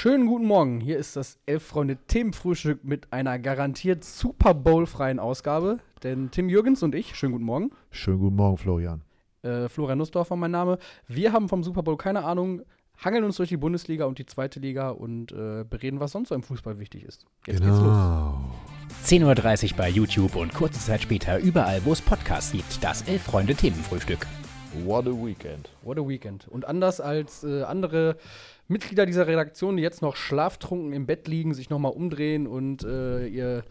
Schönen guten Morgen. Hier ist das Elf-Freunde-Themenfrühstück mit einer garantiert Super Bowl-freien Ausgabe. Denn Tim Jürgens und ich, schönen guten Morgen. Schönen guten Morgen, Florian. Äh, Florian Nussdorfer mein Name. Wir haben vom Super Bowl keine Ahnung, hangeln uns durch die Bundesliga und die zweite Liga und äh, bereden, was sonst so im Fußball wichtig ist. Jetzt geht's los. 10.30 Uhr bei YouTube und kurze Zeit später überall, wo es Podcasts gibt. Das Elf-Freunde-Themenfrühstück. What a weekend. What a weekend. Und anders als äh, andere Mitglieder dieser Redaktion, die jetzt noch schlaftrunken im Bett liegen, sich nochmal umdrehen und äh, ihr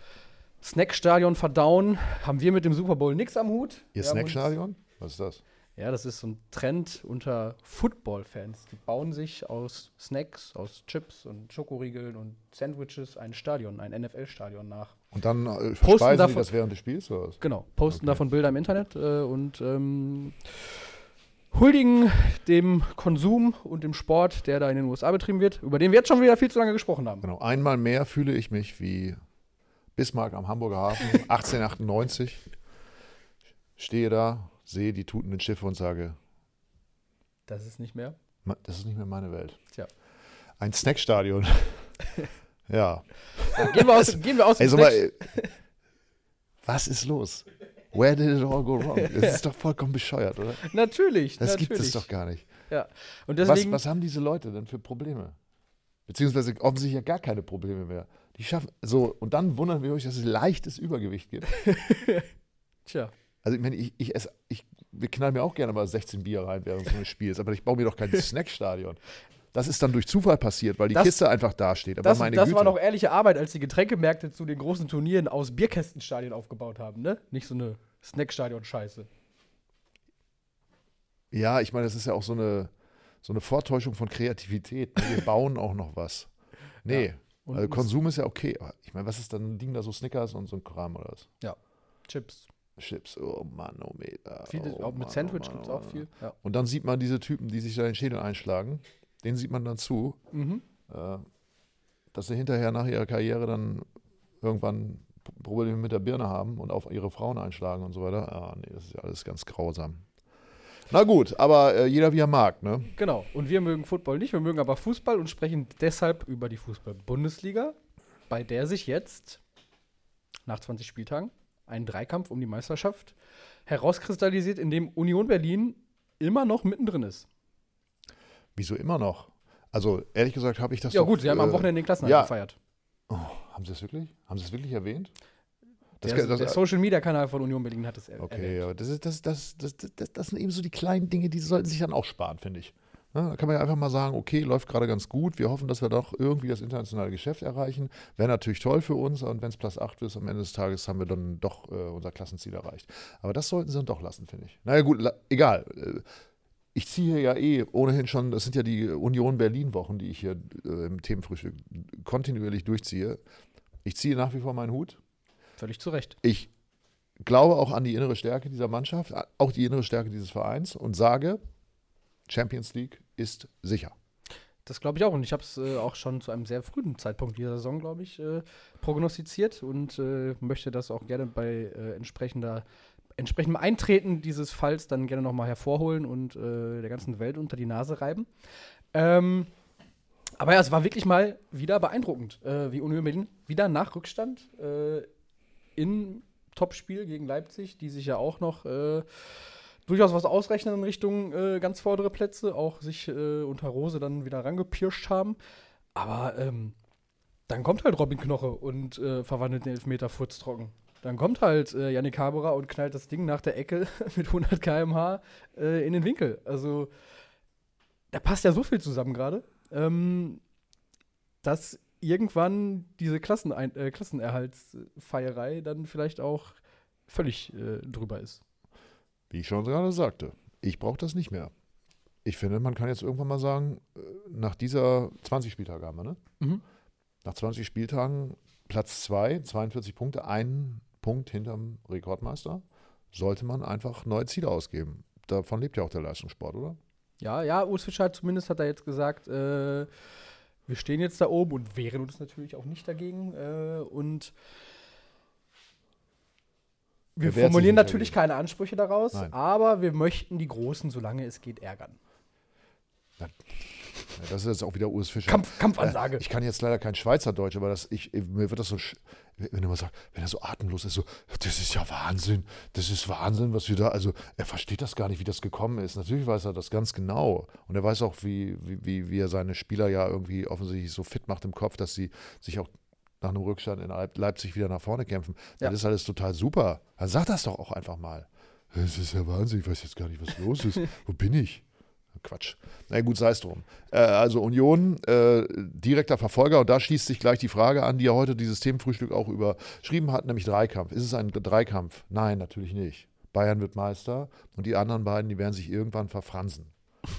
Snackstadion verdauen, haben wir mit dem Super Bowl nichts am Hut. Ihr Wir Snackstadion? Was ist das? Ja, das ist so ein Trend unter Football-Fans. Die bauen sich aus Snacks, aus Chips und Schokoriegeln und Sandwiches ein Stadion, ein NFL-Stadion nach. Und dann äh, verspeisen die davon- das während des Spiels oder was? Genau, posten Okay. davon Bilder im Internet äh, und ähm, huldigen dem Konsum und dem Sport, der da in den USA betrieben wird, über den wir jetzt schon wieder viel zu lange gesprochen haben. Genau. Einmal mehr fühle ich mich wie Bismarck am Hamburger Hafen 1898. Stehe da, sehe die tutenden Schiffe und sage, Das ist nicht mehr. "Ma- das ist nicht mehr meine Welt. Tja. Ein Snackstadion. ja. Ja, gehen, wir aus, gehen wir aus dem Ey, sag mal, was ist los? Where did it all go wrong? Das ist doch vollkommen bescheuert, oder? Natürlich, Das natürlich. gibt es doch gar nicht. Ja. Und Was, deswegen, was haben diese Leute denn für Probleme? Beziehungsweise offensichtlich ja gar keine Probleme mehr. Die schaffen so, und dann wundern wir euch, dass es leichtes Übergewicht gibt. tja, Also ich meine, ich, ich esse, ich, wir knallen mir auch gerne mal 16 Bier rein während so eines Spiels, aber ich baue mir doch kein Snackstadion. Das ist dann durch Zufall passiert, weil die Das- Kiste einfach dasteht. Aber das, meine das Güte. war noch ehrliche Arbeit, als die Getränkemärkte zu den großen Turnieren aus Bierkästenstadien aufgebaut haben, ne? Nicht so eine Snackstadion-Scheiße. Ja, ich meine, das ist ja auch so eine, so eine Vortäuschung von Kreativität. ne? Wir bauen auch noch was. Nee, Und also Konsum ist ja okay. Aber ich meine, was ist dann, liegen da so Snickers und so ein Kram oder was? Chips. Chips, oh Mann, oh Meter. Viele, oh auch mit Mann, Sandwich oh gibt es oh auch viel. Ja. Und dann sieht man diese Typen, die sich da den Schädel einschlagen, denen sieht man dann zu, Mhm. äh, dass sie hinterher nach ihrer Karriere dann irgendwann Probleme mit der Birne haben und auf ihre Frauen einschlagen und so weiter. Ah, nee, das ist ja alles ganz grausam. Na gut, aber äh, jeder wie er mag, ne? Genau. Und wir mögen Football nicht, wir mögen aber Fußball und sprechen deshalb über die Fußball-Bundesliga, bei der sich jetzt nach 20 Spieltagen ein Dreikampf um die Meisterschaft herauskristallisiert, in dem Union Berlin immer noch mittendrin ist. Wieso immer noch? Also, ehrlich gesagt, habe ich das ja, doch, gut, sie haben am äh, Wochenende den Klassenerhalt ja. gefeiert. Oh, haben sie es wirklich? Haben sie es wirklich erwähnt? Das, Der, das, der Social Media Kanal von Union Berlin hat es er Okay, erwähnt. aber das, ist, das, das, das, das, das sind eben so die kleinen Dinge, die sollten sich dann auch sparen, finde ich. Ja, da kann man ja einfach mal sagen, okay, läuft gerade ganz gut. Wir hoffen, dass wir doch irgendwie das internationale Geschäft erreichen. Wäre natürlich toll für uns. Und wenn es Platz 8 ist, am Ende des Tages haben wir dann doch äh, unser Klassenziel erreicht. Aber das sollten sie dann doch lassen, finde ich. Naja, gut, egal. Ich ziehe ja eh ohnehin schon, das sind ja die Union Berlin-Wochen, die ich hier äh, im Themenfrühstück kontinuierlich durchziehe. Ich ziehe nach wie vor meinen Hut. Völlig zu Recht. Ich glaube auch an die innere Stärke dieser Mannschaft, auch die innere Stärke dieses Vereins und sage, Champions League ist sicher. Das glaube ich auch. Und ich habe es äh, auch schon zu einem sehr frühen Zeitpunkt dieser Saison, glaube ich, äh, prognostiziert und äh, möchte das auch gerne bei äh, entsprechender, entsprechendem Eintreten dieses Falls dann gerne nochmal hervorholen und äh, der ganzen Welt unter die Nase reiben. Ähm, aber ja, es war wirklich mal wieder beeindruckend, äh, wie Union Berlin wieder nach Rückstand äh, im Topspiel gegen Leipzig, die sich ja auch noch äh, durchaus was ausrechnen in Richtung äh, ganz vordere Plätze, auch sich äh, unter Rose dann wieder rangepirscht haben. Aber ähm, dann kommt halt Robin Knoche und äh, verwandelt den Elfmeter furztrocken. Dann kommt halt äh, Yannick Haberer und knallt das Ding nach der Ecke mit 100 km/h äh, in den Winkel. Also da passt ja so viel zusammen gerade, ähm, dass irgendwann diese Klassenein äh, Klassenerhaltsfeierei dann vielleicht auch völlig äh, drüber ist. Wie ich schon gerade sagte, ich brauche das nicht mehr. Ich finde, man kann jetzt irgendwann mal sagen, äh, nach dieser 20 Spieltage haben wir, ne? Mhm. Nach 20 Spieltagen Platz 2, 42 Punkte, ein Punkt hinterm Rekordmeister, sollte man einfach neue Ziele ausgeben. Davon lebt ja auch der Leistungssport, oder? Ja, ja, Urs Fischer zumindest hat er jetzt gesagt, äh, wir stehen jetzt da oben und wehren uns natürlich auch nicht dagegen. Äh, und wir sich formulieren natürlich dagegen. keine Ansprüche daraus, Nein. aber wir möchten die Großen, solange es geht, ärgern. Das ist jetzt auch wieder Urs Fischer. Kampf, Kampfansage. Äh, ich kann jetzt leider kein Schweizerdeutsch, aber das, ich, mir wird das so, wenn er mal sagt, wenn er so atemlos ist, so, das ist ja Wahnsinn, das ist Wahnsinn, was wir da, also er versteht das gar nicht, wie das gekommen ist. Natürlich weiß er das ganz genau und er weiß auch, wie, wie, wie, er seine Spieler ja irgendwie offensichtlich so fit macht im Kopf, dass sie sich auch nach einem Rückstand in Leip- Leipzig wieder nach vorne kämpfen. Ja. Das ist alles total super. Dann sag das doch auch einfach mal. Das ist ja Wahnsinn, ich weiß jetzt gar nicht, was los ist. Wo bin ich? Quatsch. Na gut, sei es drum. Äh, also Union, äh, direkter Verfolger und da schließt sich gleich die Frage an, die ja heute dieses Themenfrühstück auch überschrieben hat, nämlich Dreikampf. Ist es ein Dreikampf? Nein, natürlich nicht. Bayern wird Meister und die anderen beiden, die werden sich irgendwann verfransen.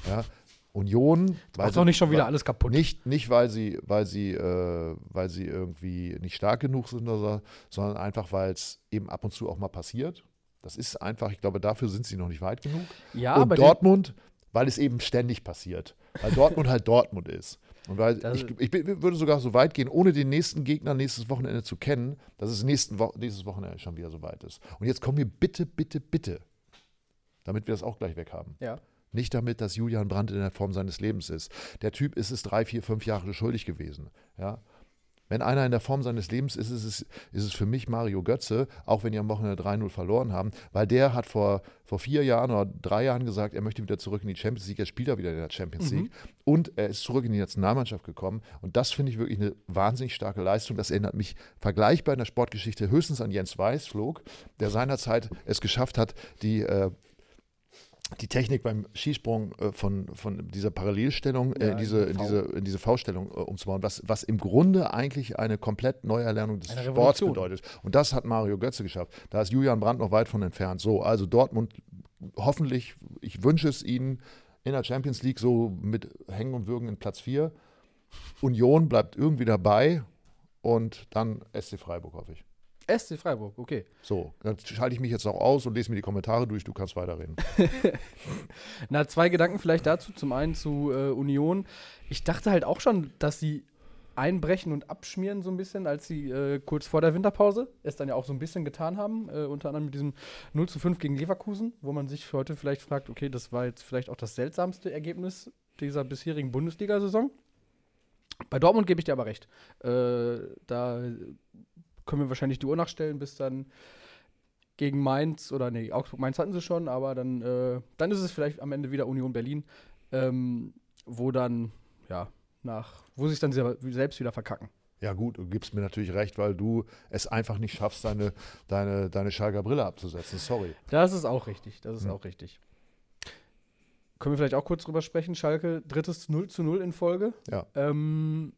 Ja? Union, sie- doch nicht schon wieder weil- alles kaputt. nicht, nicht weil sie, weil sie, äh, weil sie irgendwie nicht stark genug sind, oder so, sondern einfach, weil es eben ab und zu auch mal passiert. Das ist einfach, ich glaube, dafür sind sie noch nicht weit genug. Ja, und Dortmund, weil es eben ständig passiert. Weil Dortmund halt Dortmund ist. Und weil Das- ich, ich würde sogar so weit gehen, ohne den nächsten Gegner nächstes Wochenende zu kennen, dass es nächsten Wo nächstes Wochenende schon wieder so weit ist. Und jetzt kommen wir bitte, bitte, bitte, damit wir das auch gleich weg haben. Ja. Nicht damit, dass Julian Brandt in der Form seines Lebens ist. Der Typ ist es drei, vier, fünf Jahre schuldig gewesen. Ja? Wenn einer in der Form seines Lebens ist, ist es, ist es für mich Mario Götze, auch wenn die am Wochenende 3-0 verloren haben, weil der hat vor, vor vier Jahren oder drei Jahren gesagt, er möchte wieder zurück in die Champions League, er spielt da wieder in der Champions League und er ist zurück in die Nationalmannschaft gekommen und das finde ich wirklich eine wahnsinnig starke Leistung. Das erinnert mich vergleichbar in der Sportgeschichte höchstens an Jens Weißflog, der seinerzeit es geschafft hat, die äh, die Technik beim Skisprung äh, von, von dieser Parallelstellung äh, Ja, diese, in diese, in diese V-Stellung äh, umzubauen, was, was im Grunde eigentlich eine komplett Neuerlernung des Sports bedeutet. Und das hat Mario Götze geschafft. Da ist Julian Brandt noch weit von entfernt. So, also Dortmund, hoffentlich, ich wünsche es ihnen in der Champions League so mit Hängen und Würgen in Platz 4. Union bleibt irgendwie dabei und dann SC Freiburg, hoffe ich. SC Freiburg, okay. So, dann schalte ich mich jetzt auch aus und lese mir die Kommentare durch. Du kannst weiterreden. Na, zwei Gedanken vielleicht dazu. Zum einen zu äh, Union. Ich dachte halt auch schon, dass sie einbrechen und abschmieren so ein bisschen, als sie äh, kurz vor der Winterpause es dann ja auch so ein bisschen getan haben. Äh, unter anderem mit diesem 0 zu 5 gegen Leverkusen, wo man sich heute vielleicht fragt, okay, das war jetzt vielleicht auch das seltsamste Ergebnis dieser bisherigen Bundesliga-Saison. Bei Dortmund gebe ich dir aber recht. Äh, da können wir wahrscheinlich die Uhr nachstellen, bis dann gegen Mainz oder nee, Augsburg-Mainz hatten sie schon, aber dann, äh, dann ist es vielleicht am Ende wieder Union Berlin, ähm, wo dann, ja, nach, wo sich dann selbst wieder verkacken. Ja, gut, du gibst mir natürlich recht, weil du es einfach nicht schaffst, deine, deine, deine Schalker Brille abzusetzen. Sorry. Das ist auch richtig, das ist Hm. auch richtig. Können wir vielleicht auch kurz drüber sprechen? Schalke, drittes 0 zu 0 in Folge. Ja. Ähm,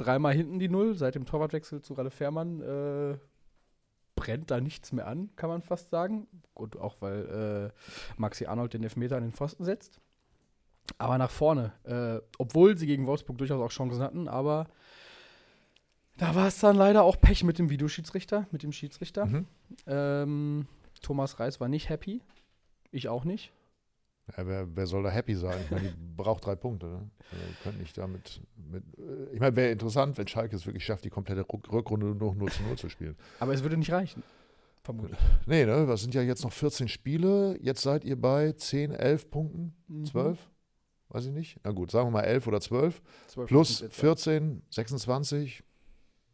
dreimal hinten die Null, seit dem Torwartwechsel zu Ralle Fährmann äh, brennt da nichts mehr an, kann man fast sagen. Gut, auch weil äh, Maxi Arnold den Elfmeter an den Pfosten setzt. Aber nach vorne, äh, obwohl sie gegen Wolfsburg durchaus auch Chancen hatten, aber da war es dann leider auch Pech mit dem Videoschiedsrichter, mit dem Schiedsrichter. Mhm. Ähm, Thomas Reis war nicht happy. Ich auch nicht. Ja, wer, wer soll da happy sein? Ich meine, die braucht drei Punkte. Ne? Also, ihr könnt nicht damit. Mit, äh, ich meine, wäre interessant, wenn Schalke es wirklich schafft, die komplette Rückrunde nur noch 0 zu 0 zu spielen. Aber es würde nicht reichen. Vermutlich. Nee, ne? Das sind ja jetzt noch 14 Spiele. Jetzt seid ihr bei 10, 11 Punkten, Mhm. 12? Weiß ich nicht. Na gut, sagen wir mal 11 oder 12. 12 Plus sind jetzt- 14, 26.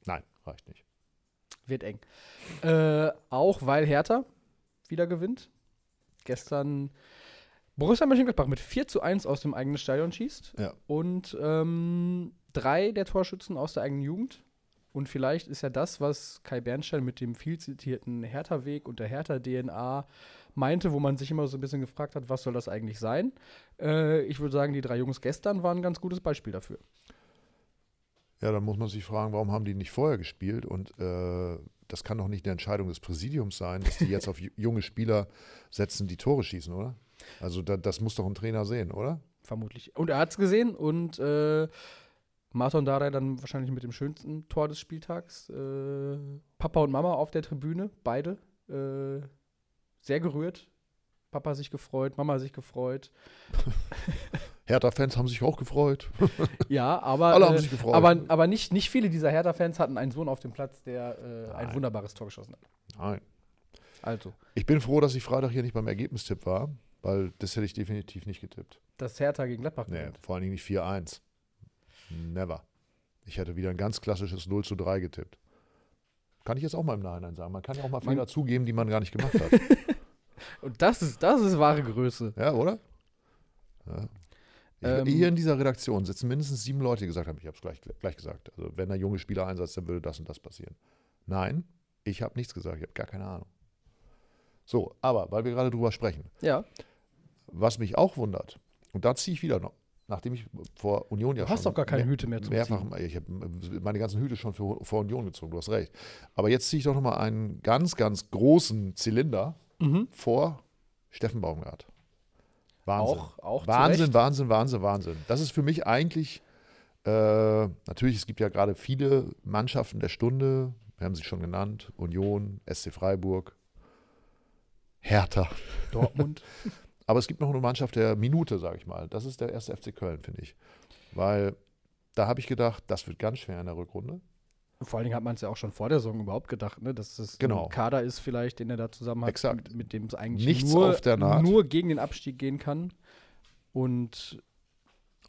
Nein, reicht nicht. Wird eng. Äh, auch weil Hertha wieder gewinnt. Gestern Borussia Mönchengladbach mit 4 zu 1 aus dem eigenen Stadion schießt. Ja. Und ähm, drei der Torschützen aus der eigenen Jugend. Und vielleicht ist ja das, was Kai Bernstein mit dem viel zitierten Hertha-Weg und der Hertha-DNA meinte, wo man sich immer so ein bisschen gefragt hat, was soll das eigentlich sein? Äh, ich würde sagen, die drei Jungs gestern waren ein ganz gutes Beispiel dafür. Ja, dann muss man sich fragen, warum haben die nicht vorher gespielt? Und äh, das kann doch nicht eine Entscheidung des Präsidiums sein, dass die jetzt auf ju- junge Spieler setzen, die Tore schießen, oder? Also da, das muss doch ein Trainer sehen, oder? Vermutlich. Und er hat es gesehen und äh, Martin Dardai dann wahrscheinlich mit dem schönsten Tor des Spieltags. Äh, Papa und Mama auf der Tribüne, beide. Äh, sehr gerührt. Papa sich gefreut, Mama sich gefreut. Hertha-Fans haben sich auch gefreut. Ja, aber, Alle haben äh, sich gefreut. aber, aber nicht, nicht viele dieser Hertha-Fans hatten einen Sohn auf dem Platz, der äh, ein wunderbares Tor geschossen hat. Nein. Also, Ich bin froh, dass ich Freitag hier nicht beim Ergebnistipp war, weil das hätte ich definitiv nicht getippt. das Hertha gegen Gladbach Nee, gewinnt. vor allen Dingen nicht 4-1. Never. Ich hätte wieder ein ganz klassisches 0 zu 3 getippt. Kann ich jetzt auch mal im Nachhinein sagen. Man kann ja auch mal Fehler zugeben, die man gar nicht gemacht hat. Und das ist, das ist wahre Größe. ja, oder? Ja. Ähm, hier in dieser Redaktion sitzen mindestens sieben Leute, die gesagt haben, ich habe es gleich, gleich gesagt. Also wenn der junge Spieler einsetzt, dann würde das und das passieren. Nein, ich habe nichts gesagt, ich habe gar keine Ahnung. So, aber weil wir gerade drüber sprechen, Ja. was mich auch wundert, und da ziehe ich wieder noch, nachdem ich vor Union ja Du hast schon doch gar keine mehr- Hüte mehr zum mehrfach, Ziehen. ich habe meine ganzen Hüte schon für, vor Union gezogen, du hast recht. Aber jetzt ziehe ich doch nochmal einen ganz, ganz großen Zylinder Mhm. vor Steffen Baumgart. Wahnsinn. Auch, auch Wahnsinn. Wahnsinn, Wahnsinn, Wahnsinn. Das ist für mich eigentlich, äh, natürlich, es gibt ja gerade viele Mannschaften der Stunde, wir haben sie schon genannt, Union, SC Freiburg, Hertha. Dortmund. Aber es gibt noch eine Mannschaft der Minute, sage ich mal. Das ist der erste FC Köln, finde ich. Weil da habe ich gedacht, das wird ganz schwer in der Rückrunde. Vor allen Dingen hat man es ja auch schon vor der Saison überhaupt gedacht, ne? dass es Genau. ein Kader ist vielleicht, den er da zusammen hat, Exakt. mit dem es eigentlich Nichts nur, auf der Naht. nur gegen den Abstieg gehen kann. Und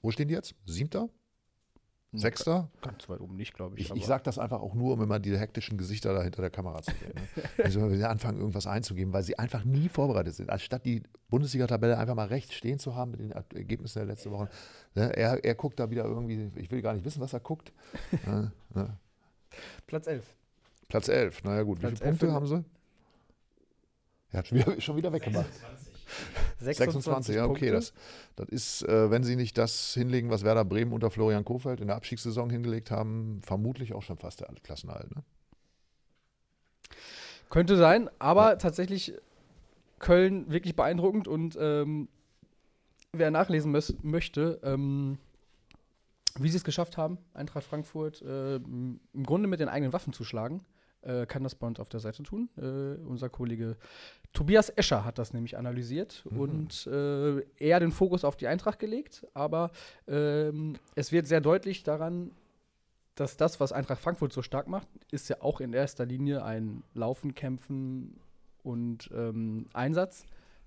Wo stehen die jetzt? Siebter? Sechster? Ganz weit oben nicht, glaube ich. Ich, ich sage das einfach auch nur, um immer diese hektischen Gesichter da hinter der Kamera zu sehen. Ne? Also wenn wir anfangen, irgendwas einzugeben, weil sie einfach nie vorbereitet sind. Anstatt die Bundesliga-Tabelle einfach mal rechts stehen zu haben mit den Ergebnissen der letzten Wochen. Ne? Er, er guckt da wieder irgendwie, ich will gar nicht wissen, was er guckt. ne? Platz 11. Platz 11, naja gut. Platz Wie viele 11 Punkte haben sie? Er hat schon wieder, schon wieder weggemacht. 26, ja, okay. Punkte. Das, das ist, äh, wenn sie nicht das hinlegen, was Werder Bremen unter Florian Kofeld in der Abstiegssaison hingelegt haben, vermutlich auch schon fast der Klassenerhalt. Ne? Könnte sein, aber tatsächlich Köln wirklich beeindruckend und ähm, wer nachlesen möchte, ähm, wie sie es geschafft haben, Eintracht Frankfurt äh, im Grunde mit den eigenen Waffen zu schlagen, äh, kann das bei uns auf der Seite tun. Äh, unser Kollege Tobias Escher hat das nämlich analysiert Mhm. und äh, eher den Fokus auf die Eintracht gelegt, aber ähm, es wird sehr deutlich daran, dass das, was Eintracht Frankfurt so stark macht, ist ja auch in erster Linie ein Laufen, Kämpfen und ähm, Einsatz.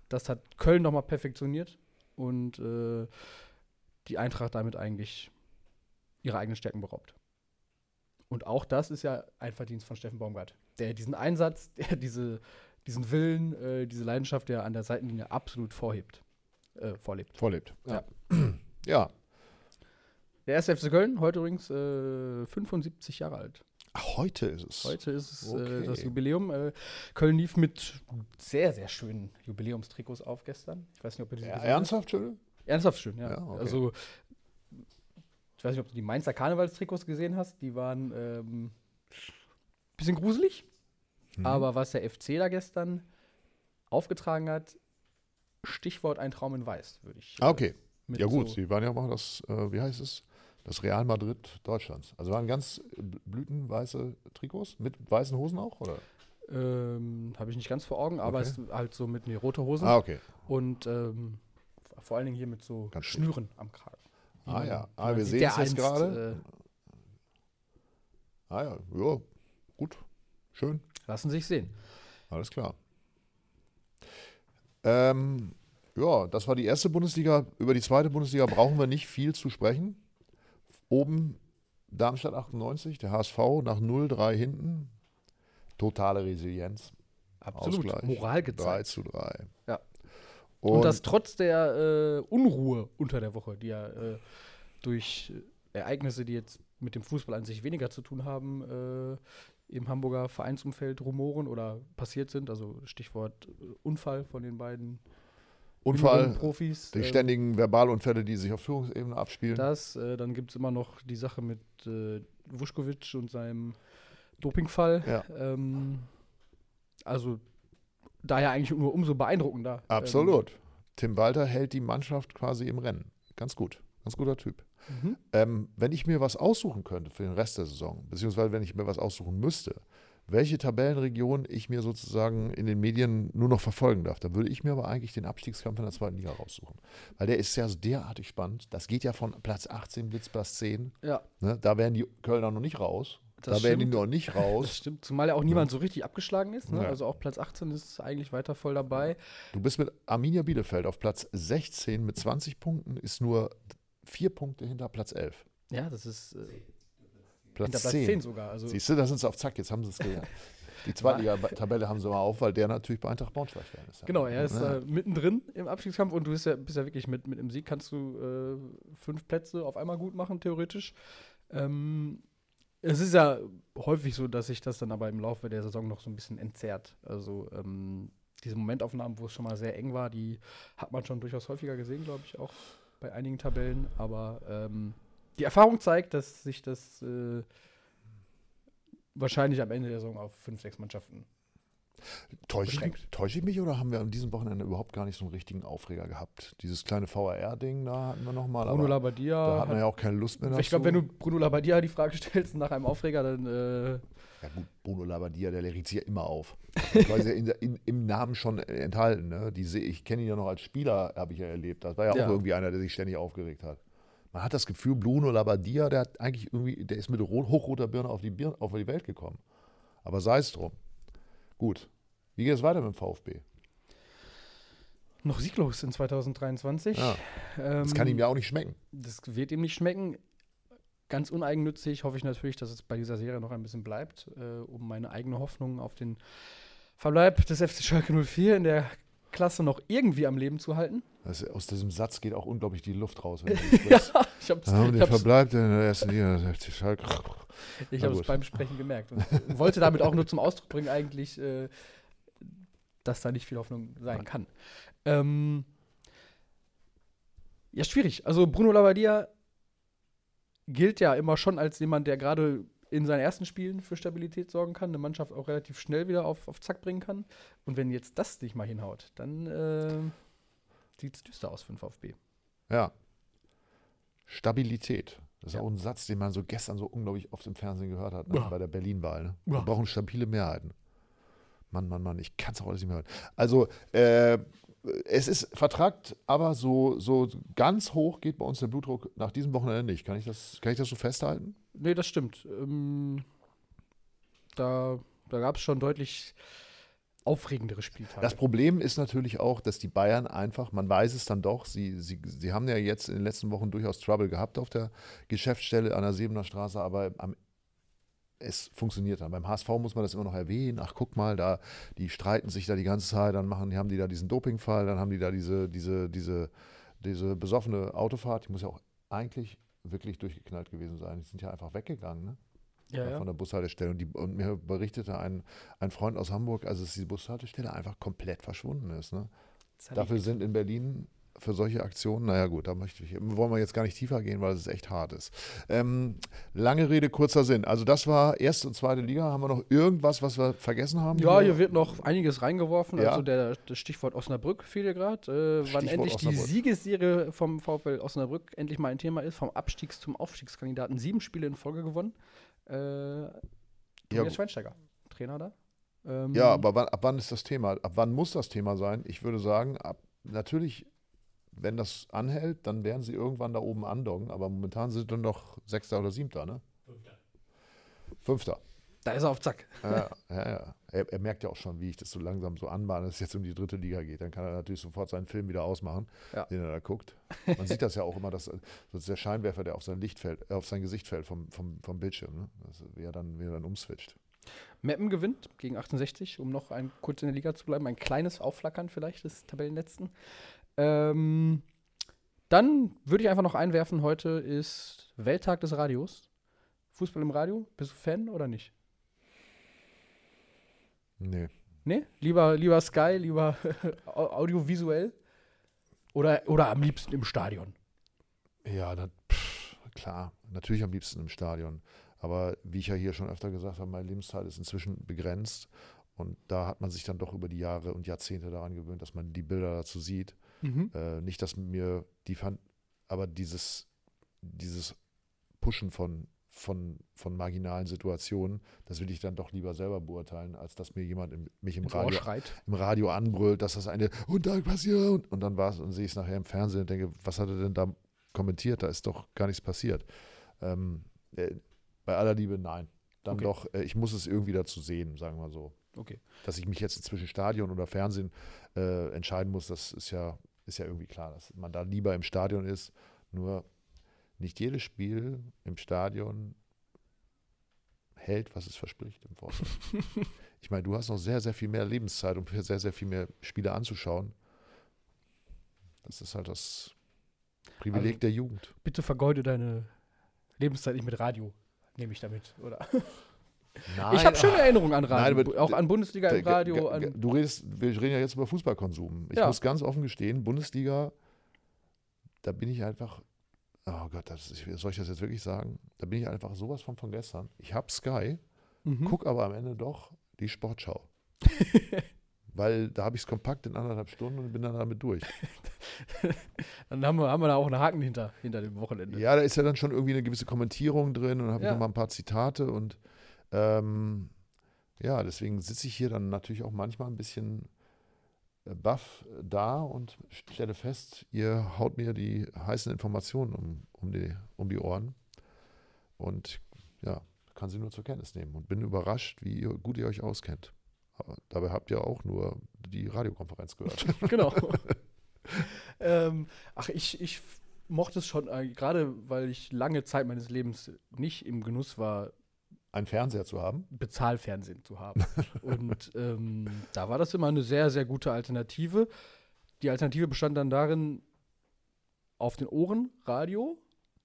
Das hat Köln nochmal perfektioniert und äh, die Eintracht damit eigentlich ihre eigenen Stärken beraubt. Und auch das ist ja ein Verdienst von Steffen Baumgart, der diesen Einsatz, der diese, diesen Willen, äh, diese Leidenschaft, der an der Seitenlinie absolut vorhebt, äh, vorlebt. Vorlebt. Ja. ja. Der erste FC Köln, heute übrigens äh, 75 Jahre alt. Ach, heute ist es. Heute ist es äh, Okay. das Jubiläum. Äh, Köln lief mit sehr, sehr schönen Jubiläumstrikots auf gestern. Ich weiß nicht, ob ihr diese Ja, ernsthaft, schön? Ernsthaft schön, ja. Ja, okay. Also, ich weiß nicht, ob du die Mainzer Karnevalstrikots gesehen hast. Die waren ähm, bisschen gruselig. Mhm. Aber was der FC da gestern aufgetragen hat, Stichwort ein Traum in Weiß, würde ich. äh, Ah, okay. Ja, gut, so- sie waren ja mal das, äh, wie heißt es? Das Real Madrid Deutschlands. Also waren ganz blütenweiße Trikots mit weißen Hosen auch, oder? Ähm, Habe ich nicht ganz vor Augen, aber Okay. es ist halt so mit nee, rote Hosen. Ah, okay. Und ähm, vor allen Dingen hier mit so Ganz gut. Schnüren am Kragen. Ah ja. Ah, wir sehen es jetzt gerade. Äh, Ah ja, ja, gut. Schön. lassen sich sehen. Alles klar. Ähm, ja, das war die erste Bundesliga. Über die zweite Bundesliga brauchen wir nicht viel zu sprechen. Oben Darmstadt 98, der HSV nach 0-3 hinten. Totale Resilienz. Absolut. Ausgleich. Moral 3 gezeigt. zu 3. Ja. Und, Und, das trotz der äh, Unruhe unter der Woche, die ja äh, durch Ereignisse, die jetzt mit dem Fußball an sich weniger zu tun haben, äh, im Hamburger Vereinsumfeld rumoren oder passiert sind. Also Stichwort äh, Unfall von den beiden Unfall, Profis. die ähm, ständigen Verbalunfälle, die sich auf Führungsebene abspielen. Das, äh, dann gibt es immer noch die Sache mit äh, Vuskovic und seinem Dopingfall. Ja. Ähm, also daher eigentlich nur umso beeindruckender. Ähm, Absolut. Tim Walter hält die Mannschaft quasi im Rennen. Ganz gut. Ganz guter Typ. Mhm. Ähm, wenn ich mir was aussuchen könnte für den Rest der Saison, beziehungsweise wenn ich mir was aussuchen müsste, welche Tabellenregion ich mir sozusagen in den Medien nur noch verfolgen darf, dann würde ich mir aber eigentlich den Abstiegskampf in der zweiten Liga raussuchen. Weil der ist ja so derartig spannend. Das geht ja von Platz 18 bis Platz 10. Ja, Ne? Da wären die Kölner noch nicht raus. Das da wären die noch nicht das raus. stimmt. Zumal ja auch niemand so richtig abgeschlagen ist. Ne? Ja. Also auch Platz 18 ist eigentlich weiter voll dabei. Du bist mit Arminia Bielefeld auf Platz 16 mit 20 Punkten, ist nur vier Punkte hinter Platz 11. Ja, das ist äh, Platz, hinter Platz 10. 10 sogar. Also, Siehst du, da sind sie auf Zack, jetzt haben sie es gelernt. Die Zweitliga-Tabelle haben sie mal auf, weil der natürlich bei Eintracht Braunschweig-Fan ist. Genau, er ist Ja. äh, mittendrin im Abstiegskampf und du bist ja, bist ja wirklich mit, mit dem Sieg kannst du äh, fünf Plätze auf einmal gut machen, theoretisch. Ähm, es ist ja häufig so, dass sich das dann aber im Laufe der Saison noch so ein bisschen entzerrt. Also ähm, diese Momentaufnahmen, wo es schon mal sehr eng war, die hat man schon durchaus häufiger gesehen, glaube ich, auch bei einigen Tabellen. Aber ähm, die Erfahrung zeigt, dass sich das äh, wahrscheinlich am Ende der Saison auf fünf, sechs Mannschaften Täusche täusche ich mich oder haben wir an diesem Wochenende überhaupt gar nicht so einen richtigen Aufreger gehabt? Dieses kleine VAR-Ding, da hatten wir nochmal. Bruno Labbadia. Da hat hatten wir ja auch keine Lust mehr dazu. Ich glaube, wenn du Bruno Labbadia die Frage stellst nach einem Aufreger, dann äh, Ja gut, Bruno Labbadia, der regt sich ja immer auf. Ich weiß ja in, in, im Namen schon enthalten. Ne? Die, ich kenne ihn ja noch als Spieler, habe ich ja erlebt. Das war ja auch Ja. irgendwie einer, der sich ständig aufgeregt hat. Man hat das Gefühl, Bruno Labbadia, der hat eigentlich irgendwie, der ist mit ro- hochroter Birne auf die, Birne, auf die Welt gekommen. Aber sei es drum. Gut. Wie geht es weiter mit dem VfB? noch sieglos in 2023. Ja, Ähm, das kann ihm ja auch nicht schmecken. Das wird ihm nicht schmecken. Ganz uneigennützig hoffe ich natürlich, dass es bei dieser Serie noch ein bisschen bleibt, äh, um meine eigene Hoffnung auf den Verbleib des FC Schalke 04 in der Klasse noch irgendwie am Leben zu halten. Das, aus diesem Satz geht auch unglaublich die Luft raus. Wenn du sprichst. ich habe es Ja, ich hab's, verbleibt in der ersten Liga, Schalke. Ich hab's gut. beim Sprechen gemerkt und wollte damit auch nur zum Ausdruck bringen, eigentlich, äh, dass da nicht viel Hoffnung sein kann. Ähm, ja, schwierig. Also Bruno Labbadia gilt ja immer schon als jemand, der gerade in seinen ersten Spielen für Stabilität sorgen kann, eine Mannschaft auch relativ schnell wieder auf, auf Zack bringen kann. Und wenn jetzt das nicht mal hinhaut, dann äh, sieht es düster aus für den VfB. Ja. Stabilität. Das ist Ja. auch ein Satz, den man so gestern so unglaublich oft im Fernsehen gehört hat, ne? Ja. bei der Berlin-Wahl. Ne? Ja. Wir brauchen stabile Mehrheiten. Mann, Mann, Mann, ich kann es auch alles nicht mehr hören. Also, äh, es ist vertragt, aber so, so ganz hoch geht bei uns der Blutdruck nach diesem Wochenende nicht. Kann ich das, kann ich das so festhalten? Nee, das stimmt. Ähm, da da gab es schon deutlich aufregendere Spieltage. Das Problem ist natürlich auch, dass die Bayern einfach, man weiß es dann doch, sie, sie, sie haben ja jetzt in den letzten Wochen durchaus Trouble gehabt auf der Geschäftsstelle an der Siebener Straße, aber am, es funktioniert dann. Beim HSV muss man das immer noch erwähnen. Ach, guck mal, da, die streiten sich da die ganze Zeit, dann machen, haben die da diesen Dopingfall, dann haben die da diese, diese, diese, diese besoffene Autofahrt, die muss ja auch eigentlich wirklich durchgeknallt gewesen sein. Die sind ja einfach weggegangen, ne? Ja, ja, von der Bushaltestelle. Und, die, und mir berichtete ein, ein Freund aus Hamburg, also dass die Bushaltestelle einfach komplett verschwunden ist. Ne? Dafür die- sind in Berlin für solche Aktionen, naja gut, da möchte ich, wollen wir jetzt gar nicht tiefer gehen, weil es echt hart ist. Ähm, lange Rede, kurzer Sinn. Also das war erste und zweite Liga. Haben wir noch irgendwas, was wir vergessen haben? Ja, hier wird noch einiges reingeworfen. Ja. Also der, das Stichwort Osnabrück fiel ja gerade. Äh, wann endlich die Osnabrück. Siegesserie vom VfL Osnabrück endlich mal ein Thema ist, vom Abstiegs- zum Aufstiegskandidaten. Sieben Spiele in Folge gewonnen. Äh, Tobias Schweinsteiger, Trainer da. Ähm, Ja, aber wann, ab wann ist das Thema? Ab wann muss das Thema sein? Ich würde sagen, ab, natürlich, wenn das anhält, dann werden sie irgendwann da oben andocken, aber momentan sind dann noch Sechster oder Siebter, ne? Fünfter. Da ist er auf Zack. Ja, ja, ja. Er, er merkt ja auch schon, wie ich das so langsam so anbahne, dass es jetzt um die dritte Liga geht. Dann kann er natürlich sofort seinen Film wieder ausmachen, Ja. den er da guckt. Man sieht das ja auch immer, dass das ist der Scheinwerfer, der auf sein Licht fällt, äh, auf sein Gesicht fällt vom, vom, vom Bildschirm, ne? Das, wie, er dann, wie er dann umswitcht. Meppen gewinnt gegen 68, um noch ein, kurz in der Liga zu bleiben. Ein kleines Aufflackern vielleicht des Tabellenletzten. Ähm, dann würde ich einfach noch einwerfen, heute ist Welttag des Radios. Fußball im Radio, bist du Fan oder nicht? Nee. Nee? Lieber, lieber Sky, lieber au- audiovisuell? Oder, oder am liebsten im Stadion? Ja, na, pff, klar, natürlich am liebsten im Stadion. Aber wie ich ja hier schon öfter gesagt habe, meine Lebenszeit ist inzwischen begrenzt. Und da hat man sich dann doch über die Jahre und Jahrzehnte daran gewöhnt, dass man die Bilder dazu sieht. Äh, nicht, dass mir die fand, aber dieses, dieses Pushen von, von, von marginalen Situationen, das will ich dann doch lieber selber beurteilen, als dass mir jemand im, mich im Radio, im Radio anbrüllt, dass das eine und da passiert und, und dann war es und sehe ich es nachher im Fernsehen und denke, was hat er denn da kommentiert? Da ist doch gar nichts passiert. Ähm, äh, bei aller Liebe, nein. Dann Okay. doch, äh, ich muss es irgendwie dazu sehen, sagen wir so. Okay. Dass ich mich jetzt zwischen Stadion oder Fernsehen äh, entscheiden muss, das ist ja, ist ja irgendwie klar, dass man da lieber im Stadion ist. Nur nicht jedes Spiel im Stadion hält, was es verspricht im Vorfeld. ich meine, du hast noch sehr, sehr viel mehr Lebenszeit, um sehr, sehr viel mehr Spiele anzuschauen. Das ist halt das Privileg Also- der Jugend. Bitte vergeude deine Lebenszeit nicht mit Radio, nehme ich damit, oder? Nein, ich habe schöne Erinnerungen an Nein, Radio, aber auch an Bundesliga im Radio. An, Du redest, wir reden ja jetzt über Fußballkonsum. Ich Ja. muss ganz offen gestehen, Bundesliga, da bin ich einfach, oh Gott, das ist, soll ich das jetzt wirklich sagen? Da bin ich einfach sowas von von gestern. Ich habe Sky, Mhm. guck aber am Ende doch die Sportschau. Weil da habe ich es kompakt in anderthalb Stunden und bin dann damit durch. Dann haben wir, haben wir da auch einen Haken hinter, hinter dem Wochenende. Ja, da ist ja dann schon irgendwie eine gewisse Kommentierung drin und habe Ja. ich noch mal ein paar Zitate und ähm, ja, deswegen sitze ich hier dann natürlich auch manchmal ein bisschen baff da und stelle fest, ihr haut mir die heißen Informationen um, um, die, um die Ohren und ja, kann sie nur zur Kenntnis nehmen und bin überrascht, wie ihr, gut ihr euch auskennt. Aber dabei habt ihr auch nur die Radiokonferenz gehört. Genau. ähm, ach, ich, ich mochte es schon, äh, gerade weil ich lange Zeit meines Lebens nicht im Genuss war, Einen Fernseher zu haben. Bezahlfernsehen zu haben. Und ähm, da war das immer eine sehr, sehr gute Alternative. Die Alternative bestand dann darin, auf den Ohren Radio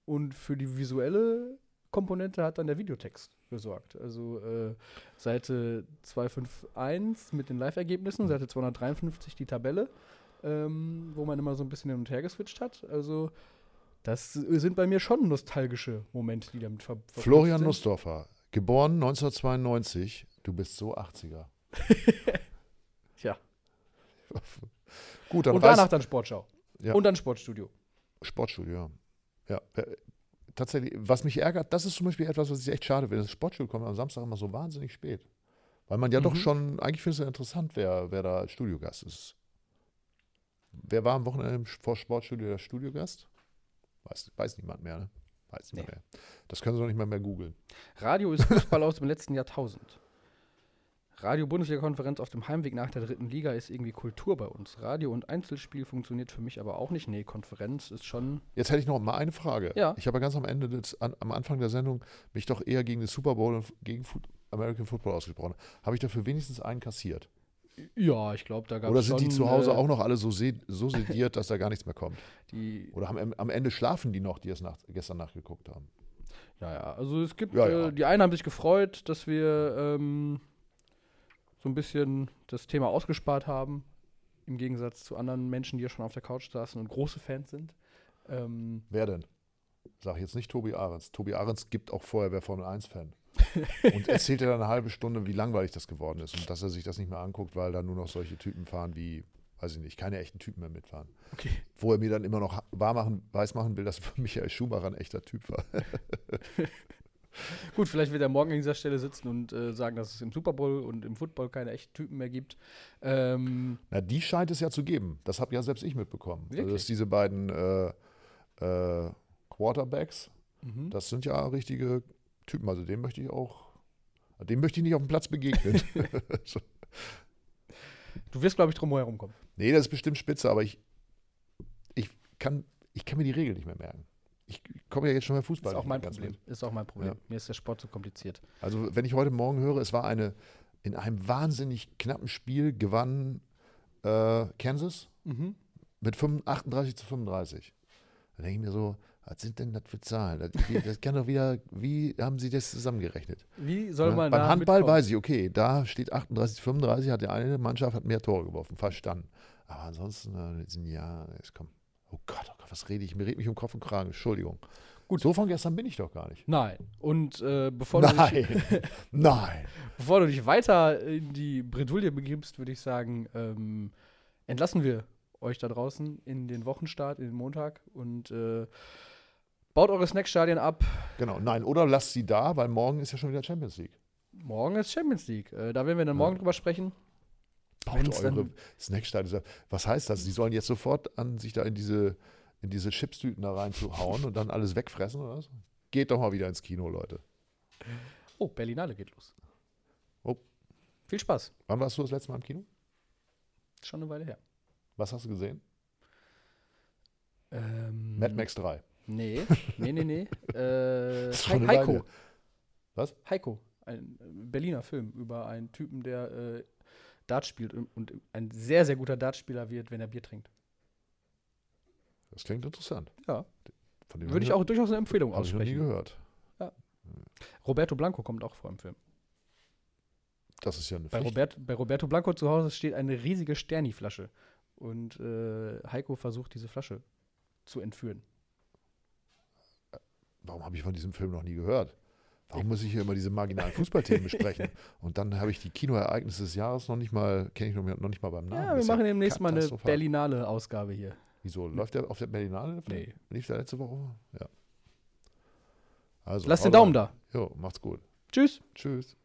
und für die visuelle Komponente hat dann der Videotext gesorgt. Also äh, Seite 251 mit den Live-Ergebnissen, Seite 253 die Tabelle, ähm, wo man immer so ein bisschen hin und her geswitcht hat. Also das sind bei mir schon nostalgische Momente, die damit ver verknüpft Florian sind. Nussdorfer, geboren 1992. Du bist so 80er. Tja. Gut, dann Und danach dann Sportschau. Ja. Und dann Sportstudio. Sportstudio, ja. ja. äh, Tatsächlich, was mich ärgert, das ist zum Beispiel etwas, was ich echt schade finde. Das Sportstudio kommt am Samstag immer so wahnsinnig spät. Weil man ja doch Mhm. schon, eigentlich finde es ja interessant, wer, wer da Studiogast ist. Wer war am Wochenende im vor Sportstudio der Studiogast? Weiß, weiß niemand mehr, ne? Weiß niemand mehr. Das können sie doch nicht mal mehr googeln. Radio ist Fußball aus dem letzten Jahrtausend. Radio-Bundesliga-Konferenz auf dem Heimweg nach der dritten Liga ist irgendwie Kultur bei uns. Radio- und Einzelspiel funktioniert für mich aber auch nicht. Nee, Konferenz ist schon. Jetzt hätte ich noch mal eine Frage. Ja. Ich habe ganz am Ende, des, an, am Anfang der Sendung, mich doch eher gegen den Super Bowl und gegen Foot, American Football ausgesprochen. Habe ich dafür wenigstens einen kassiert? Ja, ich glaube, da gab es. Oder sind die zu Hause äh, auch noch alle so, se so sediert, dass da gar nichts mehr kommt? Oder haben, am Ende schlafen die noch, die es nach, gestern nachgeguckt haben? ja, ja. Also es gibt. Ja, ja. Äh, die einen haben sich gefreut, dass wir ähm, so ein bisschen das Thema ausgespart haben. Im Gegensatz zu anderen Menschen, die ja schon auf der Couch saßen und große Fans sind. Ähm, Wer denn? Sag ich jetzt nicht Tobi Ahrens. Tobi Ahrens gibt auch vorher, wer Formel 1-Fan. Und erzählt er dann eine halbe Stunde, wie langweilig das geworden ist und dass er sich das nicht mehr anguckt, weil da nur noch solche Typen fahren, wie, weiß ich nicht, keine echten Typen mehr mitfahren. okay. Wo er mir dann immer noch wahrmachen, weismachen will, dass Michael Schumacher ein echter Typ war. Gut, vielleicht wird er morgen an dieser Stelle sitzen und äh, sagen, dass es im Super Bowl und im Football keine echten Typen mehr gibt. Ähm, Na, die scheint es ja zu geben. Das habe ja selbst ich mitbekommen. Also, dass diese beiden äh, äh, Quarterbacks, mhm. das sind ja richtige Typen. Also dem möchte ich auch, dem möchte ich nicht auf dem Platz begegnen. Du wirst, glaube ich, drum herum kommen. Nee, das ist bestimmt spitze, aber ich, ich, kann, ich kann mir die Regeln nicht mehr merken. Ich komme ja jetzt schon beim Fußball. Ist auch mein Problem. mit. Ist auch mein Problem. Ja. Mir ist der Sport zu kompliziert. Also wenn ich heute Morgen höre, es war eine, in einem wahnsinnig knappen Spiel gewann äh, Kansas Mhm. mit 35, 38 zu 35. Da denke ich mir so, was sind denn das für Zahlen? Das, wie- das kann doch wieder, wie haben sie das zusammengerechnet? Wie soll Ja, man Beim da Handball mitkommen? weiß ich, okay, da steht 38, 35, hat die eine Mannschaft hat mehr Tore geworfen, verstanden. Aber ansonsten, äh, in diesen Jahren, jetzt komm, oh Gott, oh Gott, was rede ich? Mir redet mich um Kopf und Kragen, Entschuldigung. Gut. So von gestern bin ich doch gar nicht. Nein. Und äh, bevor, du dich, Nein, nein. bevor du dich weiter in die Bredouille begibst, würde ich sagen, ähm, entlassen wir euch da draußen in den Wochenstart, in den Montag und äh, baut eure Snackstadien ab. Genau, nein, oder lasst sie da, weil morgen ist ja schon wieder Champions League. Morgen ist Champions League. Äh, da werden wir dann Ja. morgen drüber sprechen. Baut eure Snackstadien. Was heißt das? Sie sollen jetzt sofort an sich da in diese, in diese Chipstüten da reinzuhauen und dann alles wegfressen oder was? Geht doch mal wieder ins Kino, Leute. Oh, Berlinale geht los. Oh. Viel Spaß. Wann warst du das letzte Mal im Kino? Schon eine Weile her. Was hast du gesehen? Ähm, Mad Max 3. Nee, nee, nee, nee. Äh, eine Heiko. Weile. Was? Heiko. Ein äh, Berliner Film über einen Typen, der äh, Dart spielt und, und ein sehr, sehr guter Dartspieler wird, wenn er Bier trinkt. Das klingt interessant. Ja. Von dem Würde ich auch durchaus eine Empfehlung Habe ich noch nie aussprechen. gehört. Roberto Blanco kommt auch vor im Film. Das ist ja eine Bei. Robert, bei Roberto Blanco zu Hause steht eine riesige Sterni-Flasche. Und äh, Heiko versucht, diese Flasche zu entführen. Warum habe ich von diesem Film noch nie gehört? Warum muss ich hier immer diese marginalen Fußballthemen besprechen? Und dann habe ich die Kinoereignisse des Jahres noch nicht mal, kenne ich noch, nicht mal beim Namen. Ja, wir machen demnächst mal eine. Berlinale Ausgabe hier. Wieso? Läuft der auf der Berlinale? Nee. Lief der letzte Woche? Ja. Also, Lass den Daumen da. Jo, macht's gut. Tschüss. Tschüss.